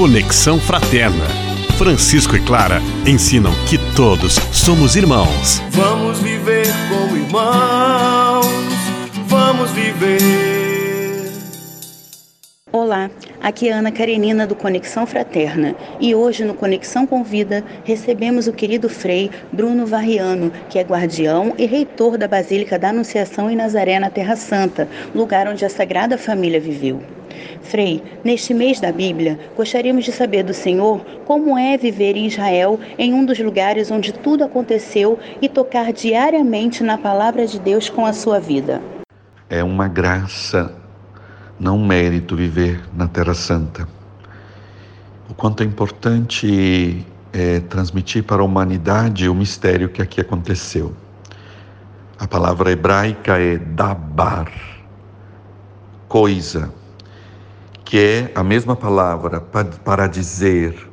Conexão Fraterna. Francisco e Clara ensinam que todos somos irmãos. Vamos viver como irmãos. Vamos viver. Olá, aqui é Ana Karenina do Conexão Fraterna e hoje no Conexão Convida recebemos o querido Frei Bruno Varriano, que é guardião e reitor da Basílica da Anunciação em Nazaré, na Terra Santa, lugar onde a Sagrada Família viveu. Frei, neste mês da Bíblia, gostaríamos de saber do Senhor como é viver em Israel, em um dos lugares onde tudo aconteceu, e tocar diariamente na palavra de Deus com a sua vida. É uma graça, não um mérito, viver na Terra Santa. O quanto é importante é, transmitir para a humanidade o mistério que aqui aconteceu. A palavra hebraica é dabar, coisa que é a mesma palavra para dizer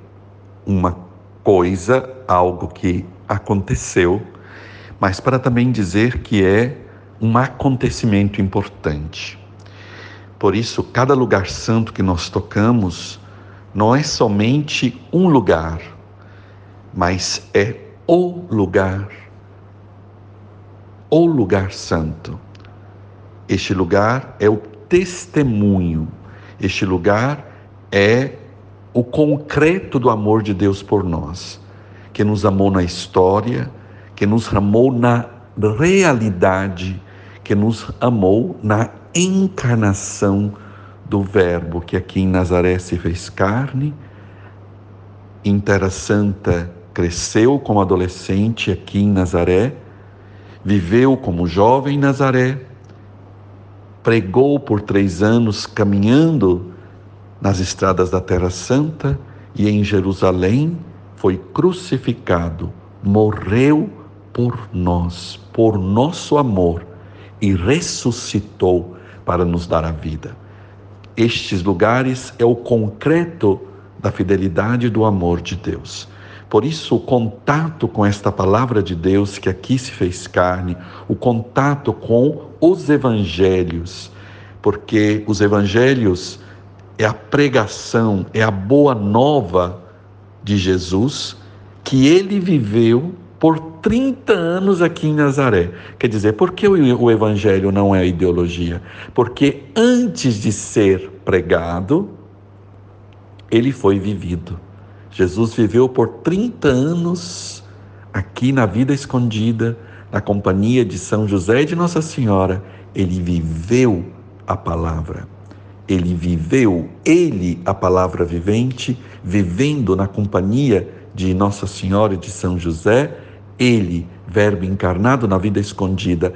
uma coisa, algo que aconteceu, mas para também dizer que é um acontecimento importante. Por isso, cada lugar santo que nós tocamos não é somente um lugar, mas é o lugar, o lugar santo. Este lugar é o testemunho este lugar é o concreto do amor de Deus por nós, que nos amou na história, que nos amou na realidade, que nos amou na encarnação do Verbo que aqui em Nazaré se fez carne, em Terra Santa cresceu como adolescente aqui em Nazaré, viveu como jovem em Nazaré, pregou por três anos caminhando nas estradas da Terra Santa e em Jerusalém foi crucificado, morreu por nós, por nosso amor e ressuscitou para nos dar a vida. Estes lugares é o concreto da fidelidade e do amor de Deus. Por isso, o contato com esta palavra de Deus que aqui se fez carne, o contato com os evangelhos, porque os evangelhos é a pregação, é a boa nova de Jesus que ele viveu por 30 anos aqui em Nazaré. Quer dizer, por que o evangelho não é ideologia? Porque antes de ser pregado, ele foi vivido. Jesus viveu por 30 anos aqui na vida escondida, na companhia de São José e de Nossa Senhora. Ele viveu a palavra. Ele viveu, ele, a palavra vivente, vivendo na companhia de Nossa Senhora e de São José, ele, Verbo encarnado na vida escondida.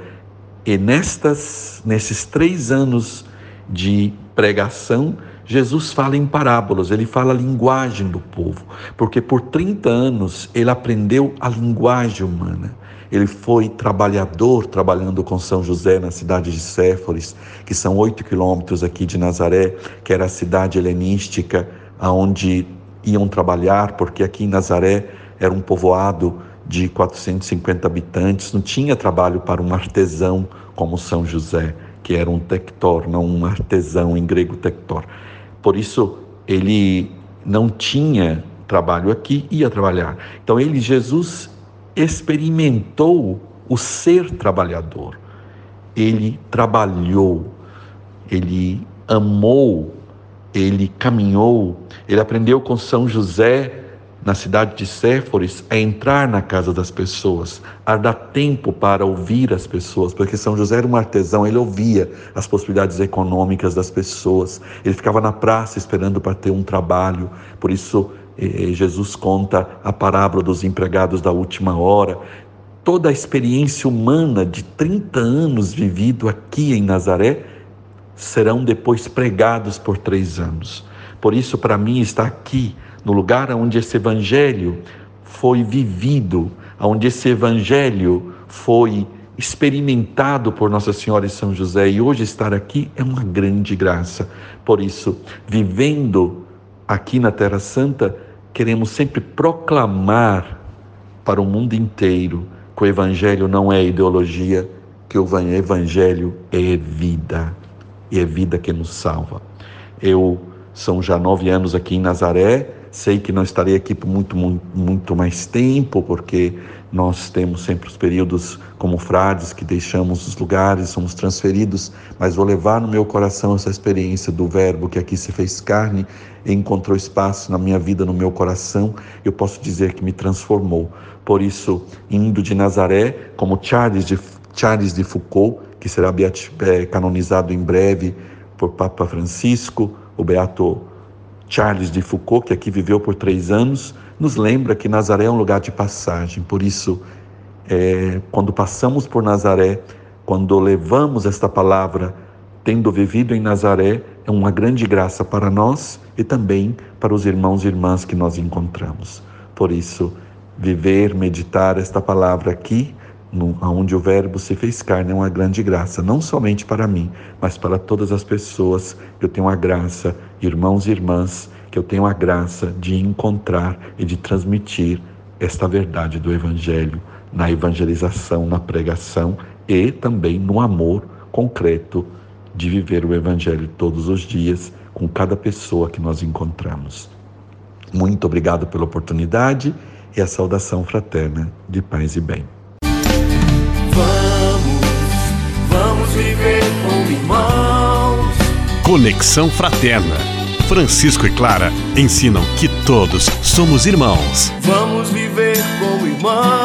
E nestas, nesses três anos de pregação, Jesus fala em parábolas, ele fala a linguagem do povo, porque por 30 anos ele aprendeu a linguagem humana. Ele foi trabalhador, trabalhando com São José na cidade de Séforis, que são oito quilômetros aqui de Nazaré, que era a cidade helenística aonde iam trabalhar, porque aqui em Nazaré era um povoado de 450 habitantes, não tinha trabalho para um artesão como São José, que era um tector, não um artesão em grego tector. Por isso, ele não tinha trabalho aqui, ia trabalhar. Então, ele, Jesus, experimentou o ser trabalhador. Ele trabalhou, ele amou, ele caminhou, ele aprendeu com São José na cidade de Séforis a entrar na casa das pessoas, a dar tempo para ouvir as pessoas, porque São José era um artesão, ele ouvia as possibilidades econômicas das pessoas, ele ficava na praça esperando para ter um trabalho, por isso Jesus conta a parábola dos empregados da última hora, toda a experiência humana de 30 anos vivido aqui em Nazaré serão depois pregados por três anos. Por isso, para mim, está aqui no lugar onde esse evangelho foi vivido, onde esse evangelho foi experimentado por Nossa Senhora e São José e hoje estar aqui é uma grande graça. Por isso, vivendo aqui na Terra Santa, queremos sempre proclamar para o mundo inteiro que o evangelho não é ideologia, que o evangelho é vida e é vida que nos salva. Eu São já nove anos aqui em Nazaré. Sei que não estarei aqui por muito, muito, muito mais tempo, porque nós temos sempre os períodos como frades que deixamos os lugares, somos transferidos, mas vou levar no meu coração essa experiência do Verbo que aqui se fez carne encontrou espaço na minha vida, no meu coração. Eu posso dizer que me transformou. Por isso, indo de Nazaré, como Charles de, Charles de Foucault, que será é, canonizado em breve por Papa Francisco, o Beato Charles de Foucault, que aqui viveu por três anos, nos lembra que Nazaré é um lugar de passagem. Por isso, é, quando passamos por Nazaré, quando levamos esta palavra, tendo vivido em Nazaré, é uma grande graça para nós e também para os irmãos e irmãs que nós encontramos. Por isso, viver, meditar esta palavra aqui, no, onde o Verbo se fez carne, é uma grande graça, não somente para mim, mas para todas as pessoas que eu tenho a graça, irmãos e irmãs, que eu tenho a graça de encontrar e de transmitir esta verdade do Evangelho na evangelização, na pregação e também no amor concreto de viver o Evangelho todos os dias com cada pessoa que nós encontramos. Muito obrigado pela oportunidade e a saudação fraterna de paz e bem. Irmãos. Conexão Fraterna Francisco e Clara ensinam que todos somos irmãos. Vamos viver como irmãos.